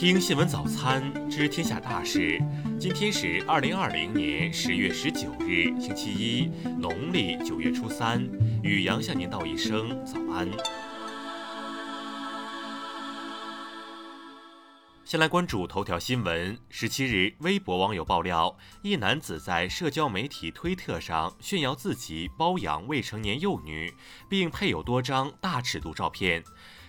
听新闻早餐知天下大事。今天是二零二零年十月十九日，星期一，农历九月初三。雨阳向您道一声早安。先来关注头条新闻。十七日，微博网友爆料，一男子在社交媒体推特上炫耀自己包养未成年幼女，并配有多张大尺度照片。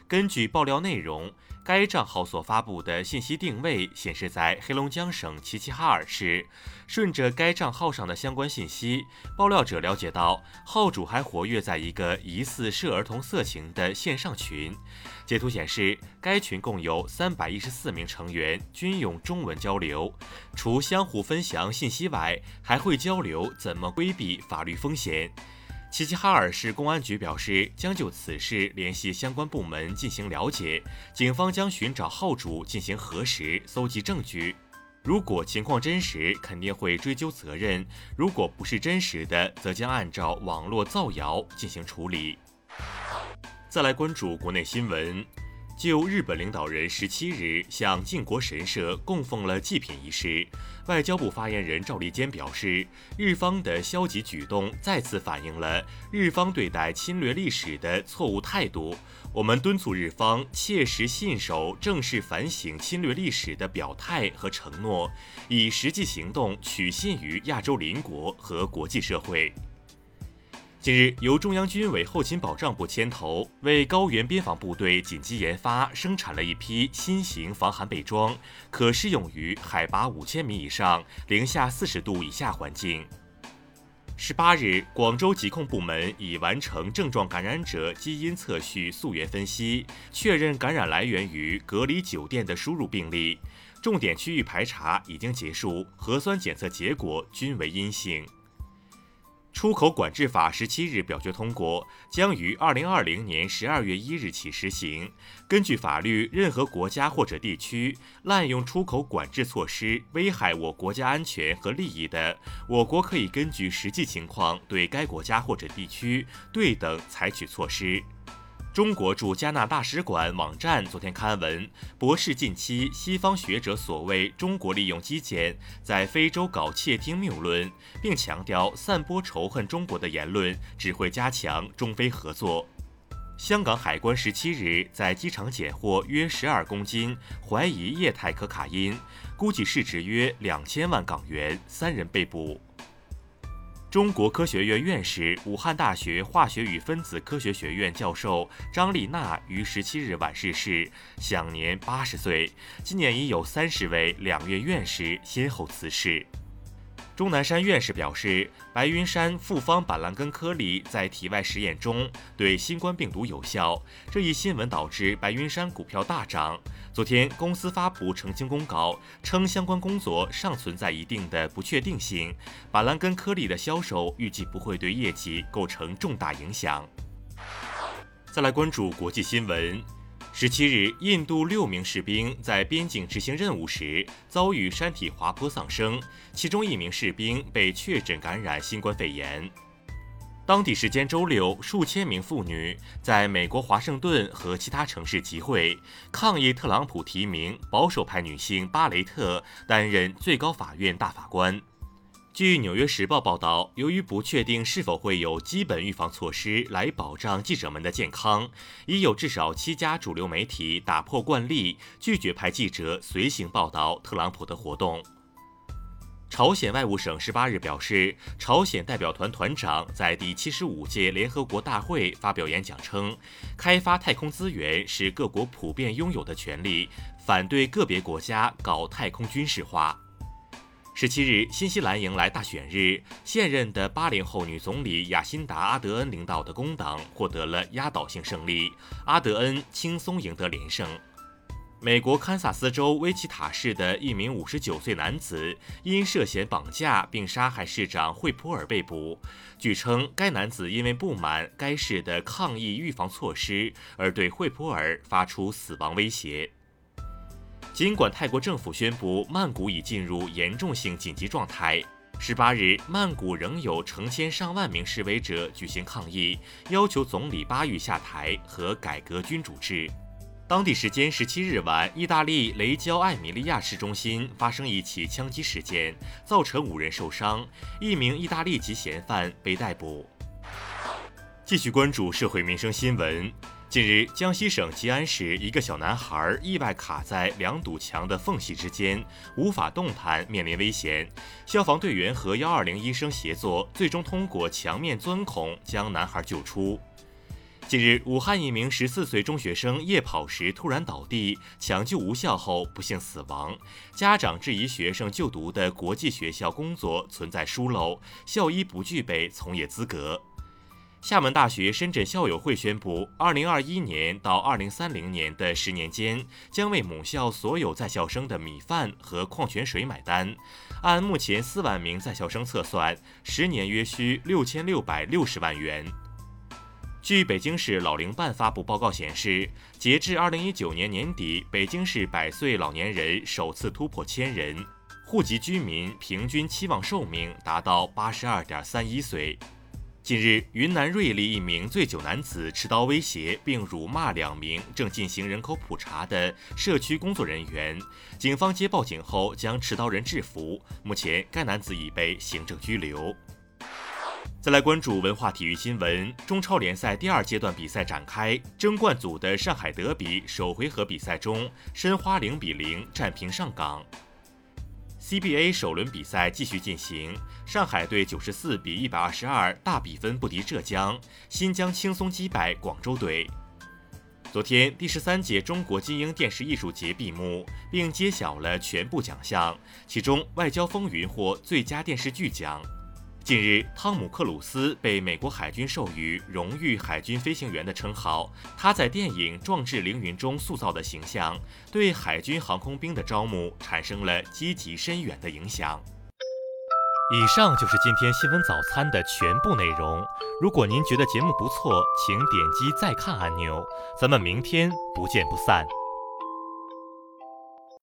根据爆料内容，该账号所发布的信息定位显示在黑龙江省齐齐哈尔市。顺着该账号上的相关信息，爆料者了解到，号主还活跃在一个疑似涉儿童色情的线上群。截图显示，该群共有三百一十四名成员，均用中文交流。除相互分享信息外，还会交流怎么规避法律风险。齐齐哈尔市公安局表示，将就此事联系相关部门进行了解。警方将寻找号主进行核实，搜集证据。如果情况真实，肯定会追究责任；如果不是真实的，则将按照网络造谣进行处理。再来关注国内新闻。就日本领导人十七日向靖国神社供奉了祭品一事，外交部发言人赵立坚表示，日方的消极举动再次反映了日方对待侵略历史的错误态度。我们敦促日方切实信守正式反省侵略历史的表态和承诺，以实际行动取信于亚洲邻国和国际社会。近日，由中央军委后勤保障部牵头，为高原边防部队紧急研发生产了一批新型防寒被装，可适用于海拔五千米以上、零下四十度以下环境。十八日，广州疾控部门已完成症状感染者基因测序溯源分析，确认感染来源于隔离酒店的输入病例，重点区域排查已经结束，核酸检测结果均为阴性。出口管制法十七日表决通过，将于二零二零年十二月一日起实行。根据法律，任何国家或者地区滥用出口管制措施，危害我国家安全和利益的，我国可以根据实际情况对该国家或者地区对等采取措施。中国驻加拿大使馆网站昨天刊文，驳斥近期西方学者所谓中国利用基建在非洲搞窃听谬论，并强调散播仇恨中国的言论只会加强中非合作。香港海关十七日在机场检获约十二公斤怀疑液态可卡因，估计市值约两千万港元，三人被捕。中国科学院院士、武汉大学化学与分子科学学院教授张丽娜于十七日晚逝世，享年八十岁。今年已有三十位两院院士先后辞世。钟南山院士表示，白云山复方板蓝根颗粒在体外实验中对新冠病毒有效。这一新闻导致白云山股票大涨。昨天，公司发布澄清公告，称相关工作尚存在一定的不确定性，板蓝根颗粒的销售预计不会对业绩构成重大影响。再来关注国际新闻。十七日，印度六名士兵在边境执行任务时遭遇山体滑坡丧生，其中一名士兵被确诊感染新冠肺炎。当地时间周六，数千名妇女在美国华盛顿和其他城市集会，抗议特朗普提名保守派女性巴雷特担任最高法院大法官。据《纽约时报》报道，由于不确定是否会有基本预防措施来保障记者们的健康，已有至少七家主流媒体打破惯例，拒绝派记者随行报道特朗普的活动。朝鲜外务省十八日表示，朝鲜代表团团长在第七十五届联合国大会发表演讲称，开发太空资源是各国普遍拥有的权利，反对个别国家搞太空军事化。十七日，新西兰迎来大选日，现任的八零后女总理雅辛达·阿德恩领导的工党获得了压倒性胜利，阿德恩轻松赢得连胜。美国堪萨斯州威奇塔市的一名五十九岁男子因涉嫌绑架并杀害市长惠普尔被捕，据称该男子因为不满该市的抗疫预防措施而对惠普尔发出死亡威胁。尽管泰国政府宣布曼谷已进入严重性紧急状态，十八日曼谷仍有成千上万名示威者举行抗议，要求总理巴育下台和改革君主制。当地时间十七日晚，意大利雷焦艾米利亚市中心发生一起枪击事件，造成五人受伤，一名意大利籍嫌犯被逮捕。继续关注社会民生新闻。近日，江西省吉安市一个小男孩意外卡在两堵墙的缝隙之间，无法动弹，面临危险。消防队员和幺二零医生协作，最终通过墙面钻孔将男孩救出。近日，武汉一名十四岁中学生夜跑时突然倒地，抢救无效后不幸死亡。家长质疑学生就读的国际学校工作存在疏漏，校医不具备从业资格。厦门大学深圳校友会宣布，二零二一年到二零三零年的十年间，将为母校所有在校生的米饭和矿泉水买单。按目前四万名在校生测算，十年约需六千六百六十万元。据北京市老龄办发布报告显示，截至二零一九年年底，北京市百岁老年人首次突破千人，户籍居民平均期望寿命达到八十二点三一岁。近日，云南瑞丽一名醉酒男子持刀威胁并辱骂两名正进行人口普查的社区工作人员，警方接报警后将持刀人制服。目前，该男子已被行政拘留。再来关注文化体育新闻，中超联赛第二阶段比赛展开，争冠组的上海德比首回合比赛中，申花零比零战平上港。CBA 首轮比赛继续进行，上海队九十四比一百二十二大比分不敌浙江，新疆轻松击败广州队。昨天，第十三届中国金鹰电视艺术节闭幕，并揭晓了全部奖项，其中《外交风云》获最佳电视剧奖。近日，汤姆·克鲁斯被美国海军授予荣誉海军飞行员的称号。他在电影《壮志凌云》中塑造的形象，对海军航空兵的招募产生了积极深远的影响。以上就是今天新闻早餐的全部内容。如果您觉得节目不错，请点击再看按钮。咱们明天不见不散。